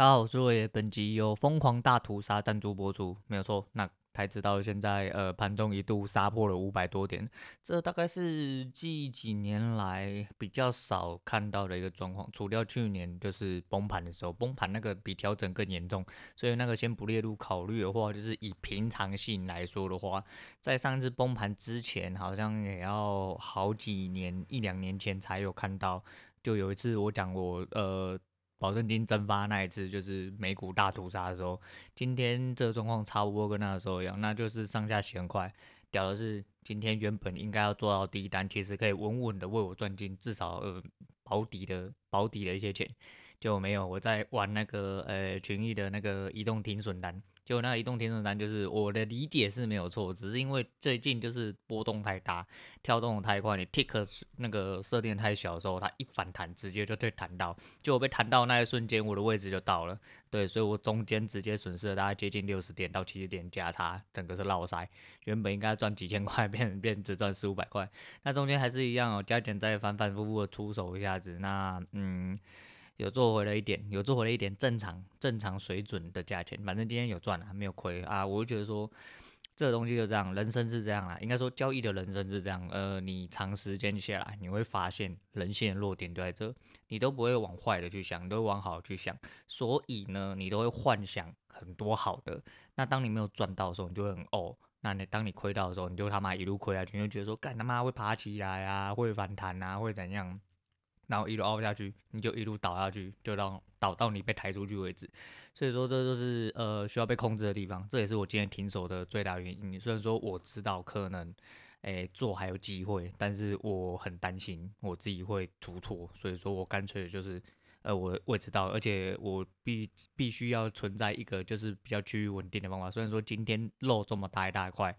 大家好，我是罗爷，本集由疯狂大屠杀赞助播出，没有错。那台指到现在，呃，盘中一度杀破了五百多点，这大概是近几年来比较少看到的一个状况。除掉去年就是崩盘的时候，崩盘那个比调整更严重，所以那个先不列入考虑的话，就是以平常性来说的话，在上次崩盘之前，好像也要好几年，一两年前才有看到。就有一次我讲我呃。保证金蒸发那一次就是美股大屠杀的时候，今天这个状况差不多跟那个时候一样，那就是上下洗很快。屌的是，今天原本应该要做到第一单，其实可以稳稳的为我赚进至少呃保底的保底的一些钱，就没有我在玩那个呃群益的那个移动停损单。就那移动停损单，就是我的理解是没有错，只是因为最近就是波动太大，跳动太快，你 tick 那个设定太小的时候，它一反弹直接就被弹到，就我被弹到那一瞬间，我的位置就到了，对，所以我中间直接损失了大概接近六十点到七十点价差，整个是落塞，原本应该赚几千块，变变只赚四五百块，那中间还是一样哦，加减再反反复复的出手一下子，那嗯。有做回了一点，有做回了一点正常正常水准的价钱，反正今天有赚啊，没有亏啊。我就觉得说，这个东西就这样，人生是这样啦。应该说交易的人生是这样。呃，你长时间下来，你会发现人性的弱点就在这，你都不会往坏的去想，你都会往好去想。所以呢，你都会幻想很多好的。那当你没有赚到的时候，你就会很哦。那你当你亏到的时候，你就他妈一路亏下去，你就觉得说，干他妈会爬起来啊，会反弹啊，会怎样？然后一路凹下去，你就一路倒下去，就让倒到你被抬出去为止。所以说，这就是呃需要被控制的地方。这也是我今天停手的最大原因。虽然说我知道可能，诶做还有机会，但是我很担心我自己会出错，所以说我干脆就是。呃，我位置到，而且我必必须要存在一个就是比较趋于稳定的方法。虽然说今天漏这么大一大块，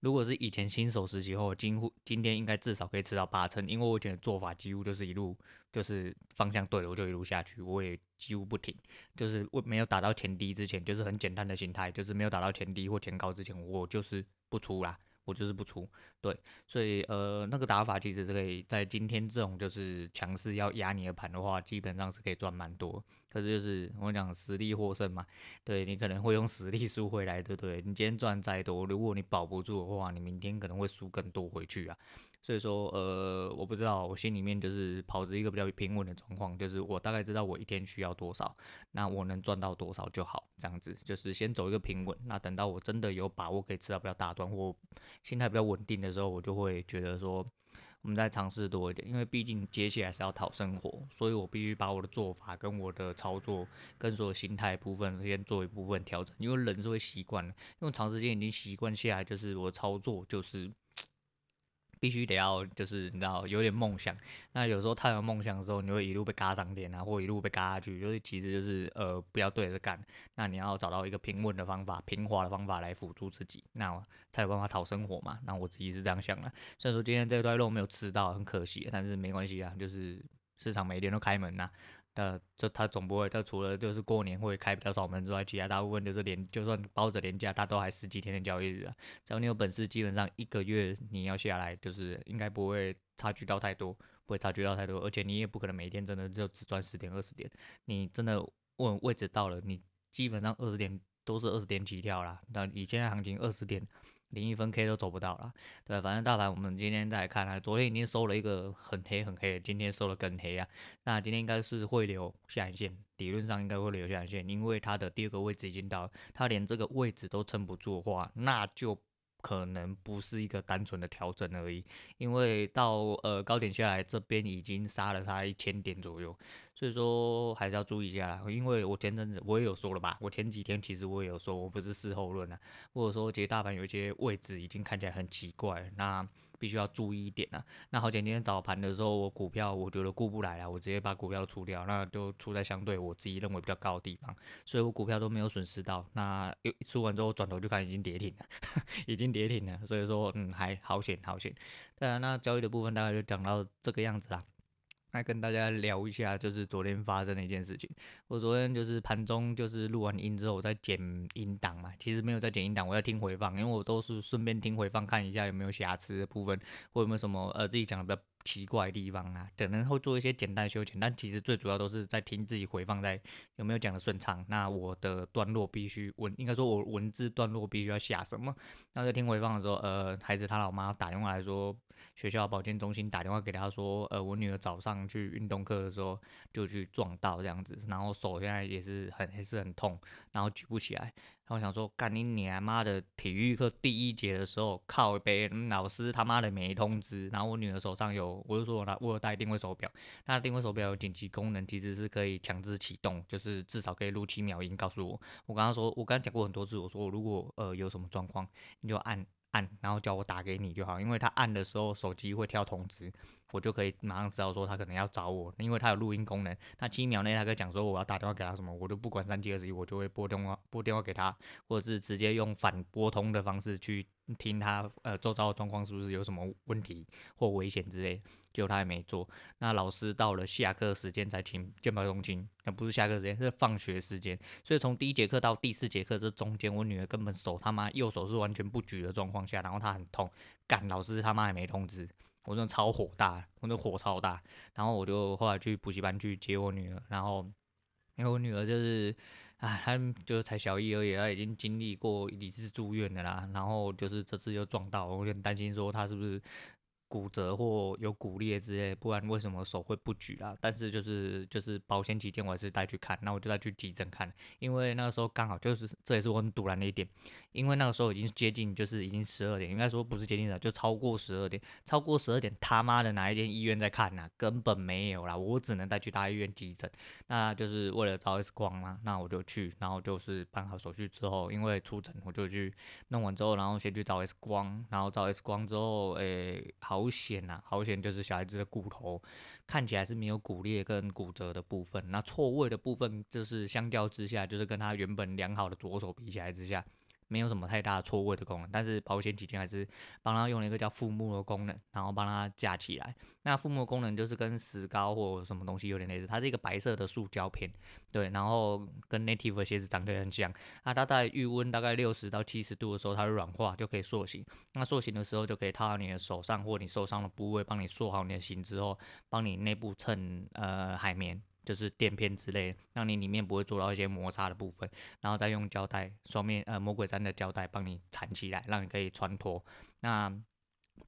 如果是以前新手时期后，今乎今天应该至少可以吃到八成，因为我以前的做法几乎就是一路就是方向对了，我就一路下去，我也几乎不停，就是我没有打到前低之前，就是很简单的心态，就是没有打到前低或前高之前，我就是不出啦。我就是不出，对，所以呃，那个打法其实是可以在今天这种就是强势要压你的盘的话，基本上是可以赚蛮多。可是就是我讲实力获胜嘛，对，你可能会用实力输回来，对不对？你今天赚再多，如果你保不住的话，你明天可能会输更多回去啊。所以说，呃，我不知道，我心里面就是保持一个比较平稳的状况，就是我大概知道我一天需要多少，那我能赚到多少就好，这样子就是先走一个平稳。那等到我真的有把握可以吃到比较大段或心态比较稳定的时候，我就会觉得说，我们再尝试多一点，因为毕竟接下来是要讨生活，所以我必须把我的做法跟我的操作跟所有心态部分先做一部分调整，因为人是会习惯的，因为长时间已经习惯下来，就是我操作就是。必须得要，就是你知道有点梦想。那有时候太有梦想的时候，你会一路被嘎涨点啊，或一路被嘎下去。就是其实就是呃，不要对着干。那你要找到一个平稳的方法、平滑的方法来辅助自己，那才有办法讨生活嘛。那我自己是这样想的。虽然说今天这一块肉没有吃到，很可惜，但是没关系啊，就是市场每天都开门呐。呃，就他总不会，他除了就是过年会开比较少门之外，其他大部分就是连就算包着年假，他都还十几天的交易日啊。只要你有本事，基本上一个月你要下来，就是应该不会差距到太多，不会差距到太多，而且你也不可能每天真的就只赚十点二十点，你真的问位置到了，你基本上二十点都是二十点起跳啦。那以现在行情二十点。连一分 K 都走不到了，对，反正大盘我们今天再看啊，昨天已经收了一个很黑很黑，今天收了更黑啊，那今天应该是会留下影线，理论上应该会留下影线，因为它的第二个位置已经到，它连这个位置都撑不住的话，那就。可能不是一个单纯的调整而已，因为到呃高点下来这边已经杀了它一千点左右，所以说还是要注意一下啦。因为我前阵子我也有说了吧，我前几天其实我也有说，我不是事后论啊，或者说其实大盘有一些位置已经看起来很奇怪，那。必须要注意一点啊。那好，今天早盘的时候，我股票我觉得顾不来了，我直接把股票出掉，那就出在相对我自己认为比较高的地方，所以我股票都没有损失到。那又出完之后转头就看已经跌停了，已经跌停了，所以说嗯还好险好险。当然，那交易的部分大概就讲到这个样子啦。来跟大家聊一下，就是昨天发生的一件事情。我昨天就是盘中就是录完音之后，我在剪音档嘛，其实没有在剪音档，我在听回放，因为我都是顺便听回放，看一下有没有瑕疵的部分，或有没有什么呃自己讲的比较奇怪的地方啊，可能会做一些简单修剪，但其实最主要都是在听自己回放在有没有讲的顺畅。那我的段落必须文，应该说我文字段落必须要下什么？那在听回放的时候，呃，孩子他老妈打电话来说，学校保健中心打电话给他说，呃，我女儿早上去运动课的时候就去撞到这样子，然后手现在也是很还是很痛，然后举不起来。然后我想说，干你娘妈的！体育课第一节的时候，靠北、嗯、老师他妈的没通知。然后我女儿手上有，我就说我拿我有带定位手表，那定位手表有紧急功能，其实是可以强制启动，就是至少可以录七秒音告诉我。我刚刚说，我刚刚讲过很多次，我说如果呃有什么状况，你就按按，然后叫我打给你就好，因为他按的时候手机会跳通知。我就可以马上知道说他可能要找我，因为他有录音功能。那七秒内他可以讲说我要打电话给他什么，我就不管三七二十一，我就会拨电话拨电话给他，或者是直接用反拨通的方式去听他呃周遭的状况是不是有什么问题或危险之类。结果他也没做。那老师到了下课时间才请健保中心，那不是下课时间，是放学时间。所以从第一节课到第四节课这中间，我女儿根本手他妈右手是完全不举的状况下，然后她很痛，干老师他妈也没通知。我真的超火大，我那火超大，然后我就后来去补习班去接我女儿，然后因为我女儿就是，啊，他就是才小一而已，他已经经历过一次住院的啦，然后就是这次又撞到，我有点担心说他是不是。骨折或有骨裂之类，不然为什么手会不举啊？但是就是就是保险起见，我还是带去看，那我就带去急诊看，因为那个时候刚好就是这也是我很突然的一点，因为那个时候已经接近就是已经十二点，应该说不是接近了，就超过十二点，超过十二点他妈的哪一间医院在看啊？根本没有啦，我只能带去大医院急诊，那就是为了照 X 光嘛，那我就去，然后就是办好手续之后，因为出诊我就去弄完之后，然后先去照 X 光，然后照 X 光之后，诶、好险呐，好险！就是小孩子的骨头看起来是没有骨裂跟骨折的部分，那错位的部分就是相较之下，就是跟他原本良好的左手比起来之下。没有什么太大错位的功能，但是保险起见还是帮他用了一个叫覆木的功能，然后帮他架起来。那覆木功能就是跟石膏或什么东西有点类似，它是一个白色的塑胶片，对，然后跟 Native 的鞋子长得很像。那它在预温大概六十到七十度的时候，它会软化，就可以塑形。那塑形的时候就可以套到你的手上或你受伤的部位，帮你塑好你的形之后，帮你内部衬呃海绵。就是垫片之类，让你里面不会做到一些摩擦的部分，然后再用胶带双面呃魔鬼粘的胶带帮你缠起来，让你可以穿脱。那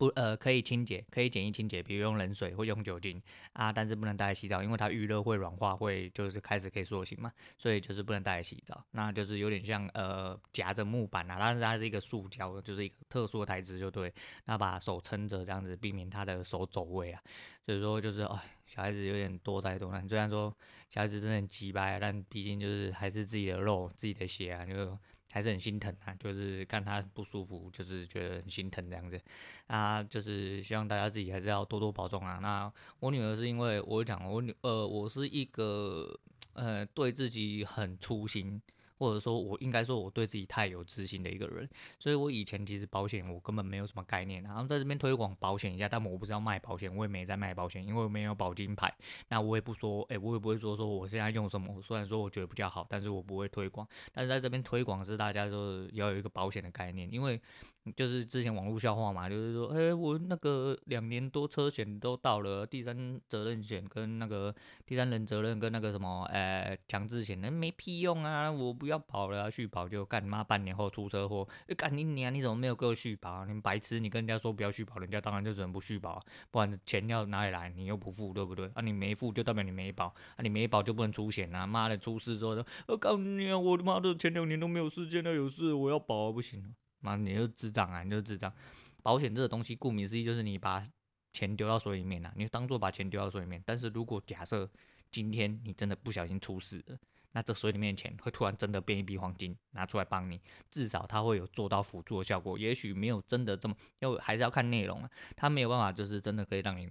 不呃可以清洁，可以简易清洁，比如用冷水或用酒精啊，但是不能带来洗澡，因为它遇热会软化，会就是开始可以塑形嘛，所以就是不能带来洗澡。那就是有点像呃夹着木板啊，但是它是一个塑胶的，就是一个特殊的材质就对。那把手撑着这样子，避免他的手走位啊。所以说就是哎，小孩子有点多灾多难。虽然说小孩子真的很鸡掰，但毕竟就是还是自己的肉、自己的血啊，就。还是很心疼啊，就是看他不舒服，就是觉得很心疼这样子。啊，就是希望大家自己还是要多多保重啊。那我女儿是因为我讲我女呃，我是一个呃对自己很粗心。或者说，我应该说我对自己太有自信的一个人，所以我以前其实保险我根本没有什么概念，然后在这边推广保险一下，但我不是要卖保险，我也没在卖保险，因为我没有保金牌，那我也不说，哎，我也不会说说我现在用什么，虽然说我觉得比较好，但是我不会推广，但是在这边推广是大家说要有一个保险的概念，因为。就是之前网络笑话嘛，就是说，哎、我那个两年多车险都到了，第三责任险跟那个第三人责任跟那个什么，哎、强制险，那没屁用啊！我不要保了，续保就干你妈半年后出车祸，干你娘！你怎么没有给我续保？啊你白痴！你跟人家说不要续保，人家当然就只能不续保，不然钱要哪里来？你又不付，对不对？啊，你没付就代表你没保，啊，你没保就不能出险啊！妈的，出事之后说，我告诉你啊，我他妈的前两年都没有事，现在有事我要保啊，不行。妈，你就智障啊！你就智障。保险这个东西，顾名思义就是你把钱丢到水里面啊，你就当做把钱丢到水里面。但是如果假设今天你真的不小心出事了，那这水里面的钱会突然真的变一笔黄金拿出来帮你，至少它会有做到辅助的效果。也许没有真的这么，要还是要看内容啊。它没有办法就是真的可以让你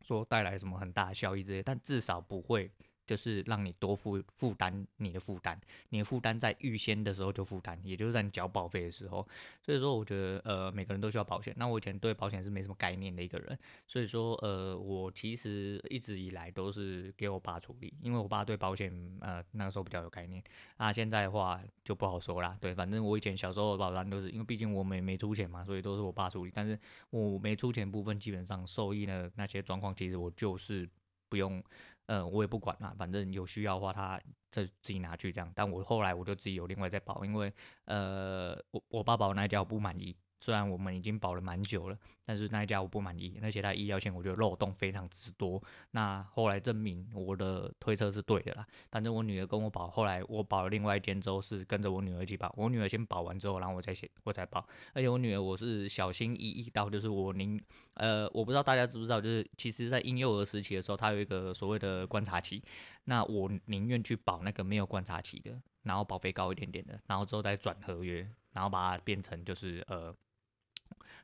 说带来什么很大的效益之类，但至少不会就是让你多负负担你的负担，你的负担在预先的时候就负担，也就是在你缴保费的时候。所以说，我觉得呃每个人都需要保险。那我以前对保险是没什么概念的一个人，所以说呃我其实一直以来都是给我爸处理，因为我爸对保险呃那个时候比较有概念。那现在的话就不好说啦，对，反正我以前小时候的保单都是因为毕竟我没没出钱嘛，所以都是我爸处理。但是我没出钱部分，基本上受益的那些状况，其实我就是不用。呃，我也不管啦，反正有需要的话，他就自己拿去这样。但我后来我就自己有另外再保，因为呃，我我爸保那一家我不满意。虽然我们已经保了蛮久了，但是那一家我不满意，而且他医疗险我觉得漏洞非常之多。那后来证明我的推测是对的啦。反正我女儿跟我保，后来我保了另外一间之后是跟着我女儿一起保。我女儿先保完之后，然后我再先我再保。而且我女儿我是小心翼翼到，就是我宁呃，我不知道大家知不知道，就是其实在婴幼儿时期的时候，她有一个所谓的观察期。那我宁愿去保那个没有观察期的，然后保费高一点点的，然后之后再转合约，然后把它变成就是呃。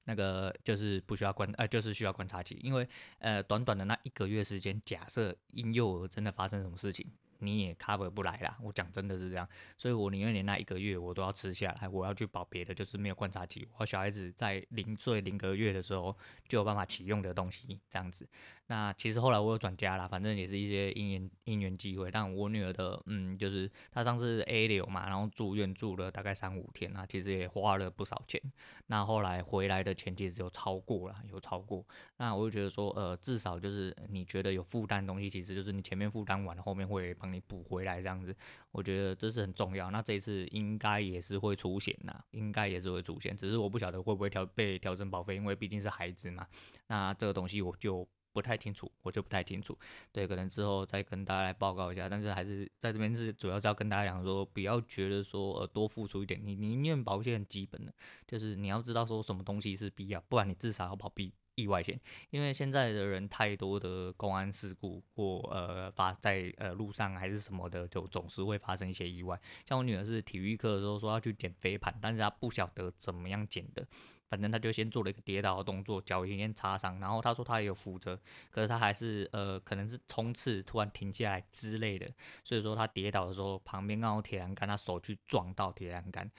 那个就是不需要观，呃，就是需要观察期，因为呃，短短的那一个月时间，假设婴幼儿真的发生什么事情。你也 cover 不来啦，我讲真的是这样，所以我宁愿连那一个月我都要吃下来，我要去保别的，就是没有观察期，我小孩子在零岁零个月的时候就有办法启用的东西，这样子。那其实后来我有转家啦，反正也是一些因缘因缘机会，但我女儿的，嗯，就是她上次 A 流嘛，然后住院住了大概三五天啊，其实也花了不少钱。那后来回来的钱其实有超过了，有超过。那我就觉得说，呃，至少就是你觉得有负担的东西，其实就是你前面负担完了，后面会。你补回来这样子，我觉得这是很重要。那这一次应该也是会出险呐，应该也是会出险，只是我不晓得会不会调被调整保费，因为毕竟是孩子嘛。那这个东西我就不太清楚，我就不太清楚。对，可能之后再跟大家来报告一下。但是还是在这边是主要是要跟大家讲说，不要觉得说呃多付出一点，你宁愿保一些很基本的，就是你要知道说什么东西是必要，不然你至少要保必。意外险，因为现在的人太多的公安事故或呃发在呃路上还是什么的，就总是会发生一些意外。像我女儿是体育课的时候说要去捡飞盘，但是她不晓得怎么样捡的，反正她就先做了一个跌倒的动作，脚已经擦伤，然后她说她也有扶着，可是她还是呃可能是冲刺突然停下来之类的，所以说她跌倒的时候旁边刚好铁栏杆，她手去撞到铁栏杆。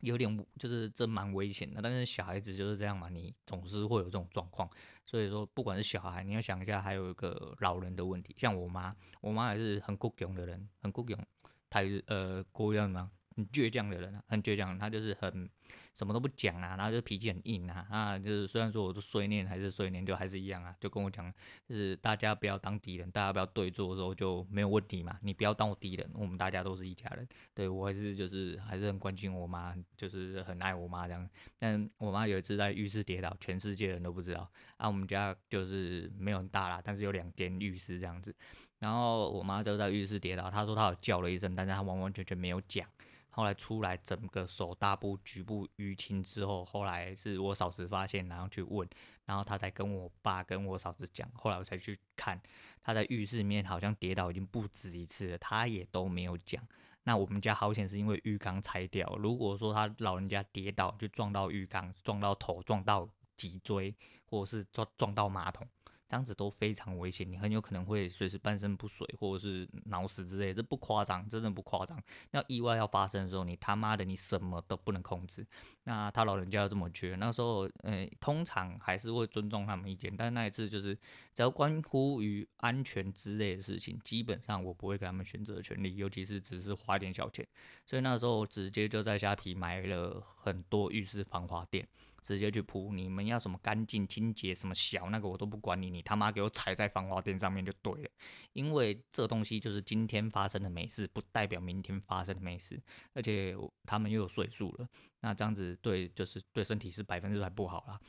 有点就是这蛮危险的，但是小孩子就是这样嘛，你总是会有这种状况，所以说不管是小孩，你要想一下，还有一个老人的问题，像我妈，我妈也是很固勇的人，很倔强，她也是呃，国语叫什么？很倔强的人，很倔强，他就是很。什么都不讲啊，然后就脾气很硬啊，啊，就是虽然说我是碎念还是碎念，就还是一样啊，就跟我讲，就是大家不要当敌人，大家不要对坐的时候就没有问题嘛，你不要当我敌人，我们大家都是一家人，对，我还是就是还是很关心我妈，就是很爱我妈这样。但我妈有一次在浴室跌倒，全世界人都不知道，啊，我们家就是没有很大啦，但是有两间浴室这样子，然后我妈就在浴室跌倒，她说她有叫了一声，但是她完完全全没有讲。后来出来，整个手大部局部淤青之后，后来是我嫂子发现，然后去问，然后他才跟我爸跟我嫂子讲。后来我才去看，他在浴室里面好像跌倒已经不止一次了，他也都没有讲。那我们家好险是因为浴缸拆掉，如果说他老人家跌倒就撞到浴缸，撞到头，撞到脊椎，或者是撞撞到马桶。这样子都非常危险，你很有可能会随时半身不遂，或者是脑死之类，这不夸张，真的不夸张。那意外要发生的时候，你他妈的你什么都不能控制。那他老人家要这么觉得，那时候，呃，通常还是会尊重他们意见，但那一次就是，只要关乎于安全之类的事情，基本上我不会给他们选择的权利，尤其是只是花点小钱。所以那时候直接就在虾皮买了很多浴室防滑垫。直接去铺，你们要什么干净清洁什么小那个我都不管你，你他妈给我踩在防滑垫上面就对了，因为这东西就是今天发生的没事，不代表明天发生的没事，而且他们又有岁数了，那这样子对就是对身体是百分之百不好啦。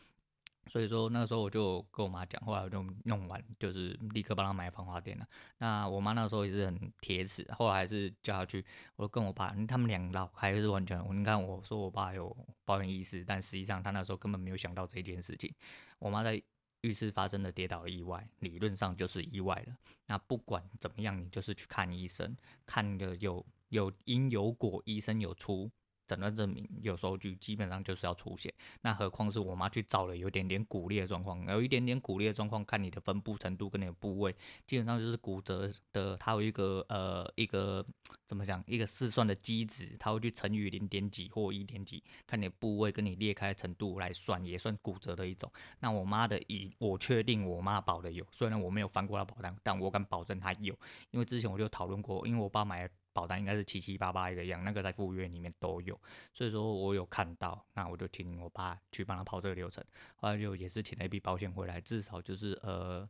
所以说那时候我就跟我妈讲，后来我就弄完，就是立刻帮她买防滑垫了。那我妈那时候也是很铁齿，后来还是叫她去。我跟我爸，他们俩老还是完全。你看我说我爸有保险意识，但实际上他那时候根本没有想到这件事情。我妈在浴室发生的跌倒意外，理论上就是意外了。那不管怎么样，你就是去看医生，看的有有因有果，医生有出诊断证明有收据，基本上就是要出血。那何况是我妈去找了有点点骨裂的状况，有一点点骨裂的状况，看你的分布程度跟你的部位，基本上就是骨折的。它有一个呃一个怎么讲，一个试算的机制，它会去乘以零点几或一点几，看你的部位跟你裂开程度来算，也算骨折的一种。那我妈的以我确定我妈保的有，虽然我没有翻过她保单，但我敢保证她有，因为之前我就讨论过，因为我爸买。保单应该是七七八八一个样，那个在附约里面都有，所以说我有看到，那我就请我爸去帮他跑这个流程，后来就也是请了一笔保险回来，至少就是呃，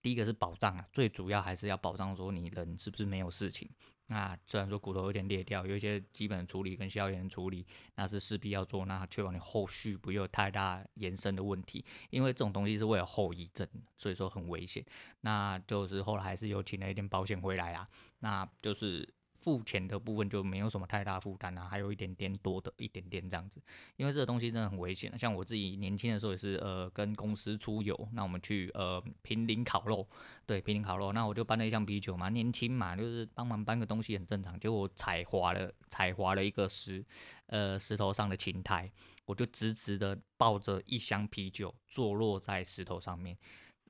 第一个是保障啊，最主要还是要保障说你人是不是没有事情。那虽然说骨头有点裂掉，有一些基本处理跟消炎处理，那是势必要做，那确保你后续不会有太大延伸的问题，因为这种东西是会有后遗症，所以说很危险。那就是后来还是有请了一点保险回来啊，那就是。付钱的部分就没有什么太大负担啊，还有一点点多的一点点这样子，因为这个东西真的很危险。像我自己年轻的时候也是，呃，跟公司出游，那我们去呃坪林烤肉，对，坪林烤肉，那我就搬了一箱啤酒嘛，年轻嘛，就是帮忙搬个东西很正常。结果踩滑了，踩滑了一个石，呃，石头上的青苔，我就直直的抱着一箱啤酒坐落在石头上面。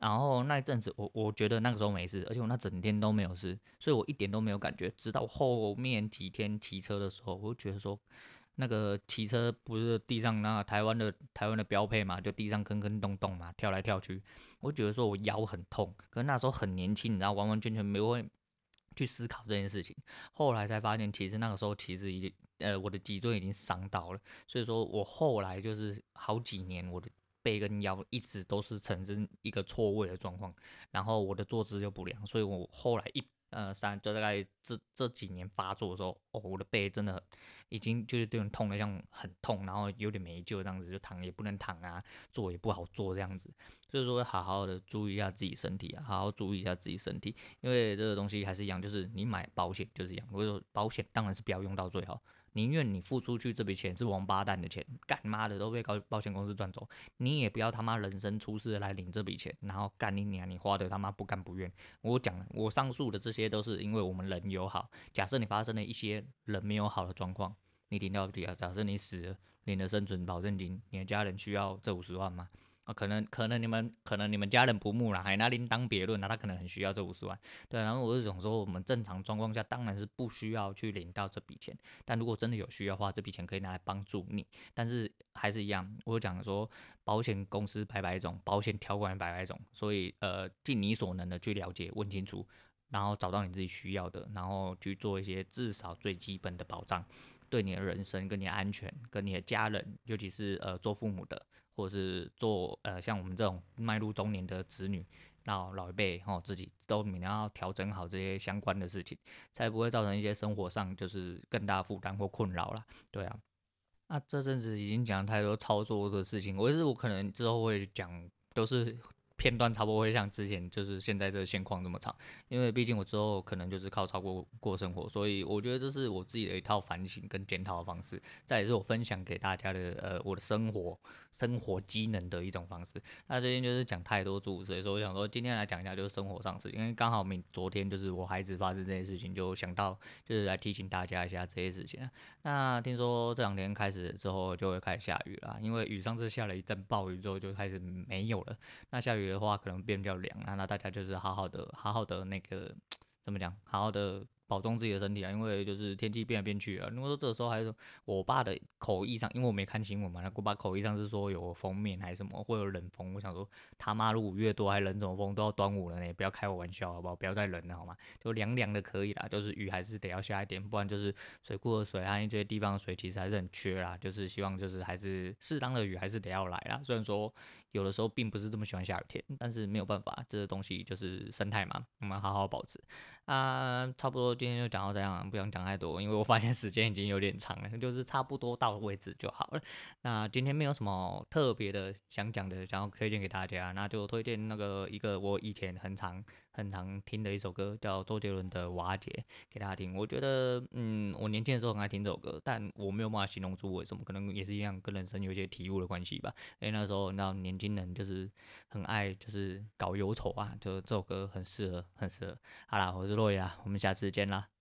然后那一阵子我，我觉得那个时候没事，而且我那整天都没有事，所以我一点都没有感觉。直到后面几天骑车的时候，我就觉得说，那个骑车不是地上那台湾的台湾的标配嘛，就地上坑坑洞洞嘛，跳来跳去，我觉得说我腰很痛。可是那时候很年轻，你知道，完完全全没会去思考这件事情。后来才发现，其实那个时候其实已经呃我的脊椎已经伤到了，所以说我后来就是好几年我的。背跟腰一直都是呈现一个错位的状况，然后我的坐姿就不良，所以我后来一呃三就大概这这几年发作的时候，哦，我的背真的已经就是这种痛的像很痛，然后有点没救这样子，就躺也不能躺啊，坐也不好坐这样子，所以说好好的注意一下自己身体啊，好好注意一下自己身体，因为这个东西还是一样，就是你买保险就是一样，如果说保险当然是不要用到最好。宁愿你付出去这笔钱是王八蛋的钱，干妈的都被保保险公司赚走，你也不要他妈人生出事来领这笔钱，然后干你娘，你花的他妈不甘不愿。我讲了，我上述的这些都是因为我们人有好。假设你发生了一些人没有好的状况，你领到底啊？假设你死了，领了生存保证金，你的家人需要这五十万吗？啊，可能可能你们可能你们家人不睦了，还拿另当别论，那他可能很需要这五十万，对。然后我是想说，我们正常状况下当然是不需要去领到这笔钱，但如果真的有需要的话，这笔钱可以拿来帮助你。但是还是一样，我讲说，保险公司百百种，保险条款百百种，所以呃，尽你所能的去了解，问清楚，然后找到你自己需要的，然后去做一些至少最基本的保障，对你的人生跟你的安全跟你的家人，尤其是呃做父母的。或者是做呃像我们这种迈入中年的子女，那老一辈吼，自己都每年要调整好这些相关的事情，才不会造成一些生活上就是更大负担或困扰了。对啊，那这阵子已经讲太多操作的事情，我是我可能之后会讲都是。片段差不多会像之前就是现在这个现况这么长，因为毕竟我之后可能就是靠超过过生活，所以我觉得这是我自己的一套反省跟检讨的方式，这也是我分享给大家的呃我的生活生活机能的一种方式。那最近就是讲太多诸事，所以我想说今天来讲一下就是生活上事，因为刚好明昨天就是我孩子发生这件事情，就想到就是来提醒大家一下这些事情。那听说这两天开始之后就会开始下雨了，因为雨上次下了一阵暴雨之后就开始没有了，那下雨。的话可能变比较凉啊，那大家就是好好的，好好的那个 怎么讲，好好的。保重自己的身体啊，因为就是天气变来变去啊。如果说这个时候还是我爸的口译上，因为我没看新闻嘛，那我爸口译上是说有锋面还是什么，会有冷风。我想说他妈，如五月多还冷什么风，都要端午了呢，不要开我玩笑好不好？不要再冷了好吗？就凉凉的可以啦，就是雨还是得要下一点，不然就是水库的水，啊这些地方的水其实还是很缺啦。就是希望就是还是适当的雨还是得要来啦。虽然说有的时候并不是这么喜欢下雨天，但是没有办法，这个东西就是生态嘛，我们好好保持啊，差不多。今天就讲到这样，不想讲太多，因为我发现时间已经有点长了，就是差不多到位置就好了。那今天没有什么特别的想讲的，想要推荐给大家，那就推荐那个一个我以前很常。很常听的一首歌叫周杰伦的《瓦解》，给大家听。我觉得，嗯，我年轻的时候很爱听这首歌，但我没有办法形容出为什么，可能也是一样跟人生有一些体悟的关系吧。因为那时候，那年轻人就是很爱，就是搞忧愁啊，就这首歌很适合，很适合。好啦，我是洛阳，我们下次见啦。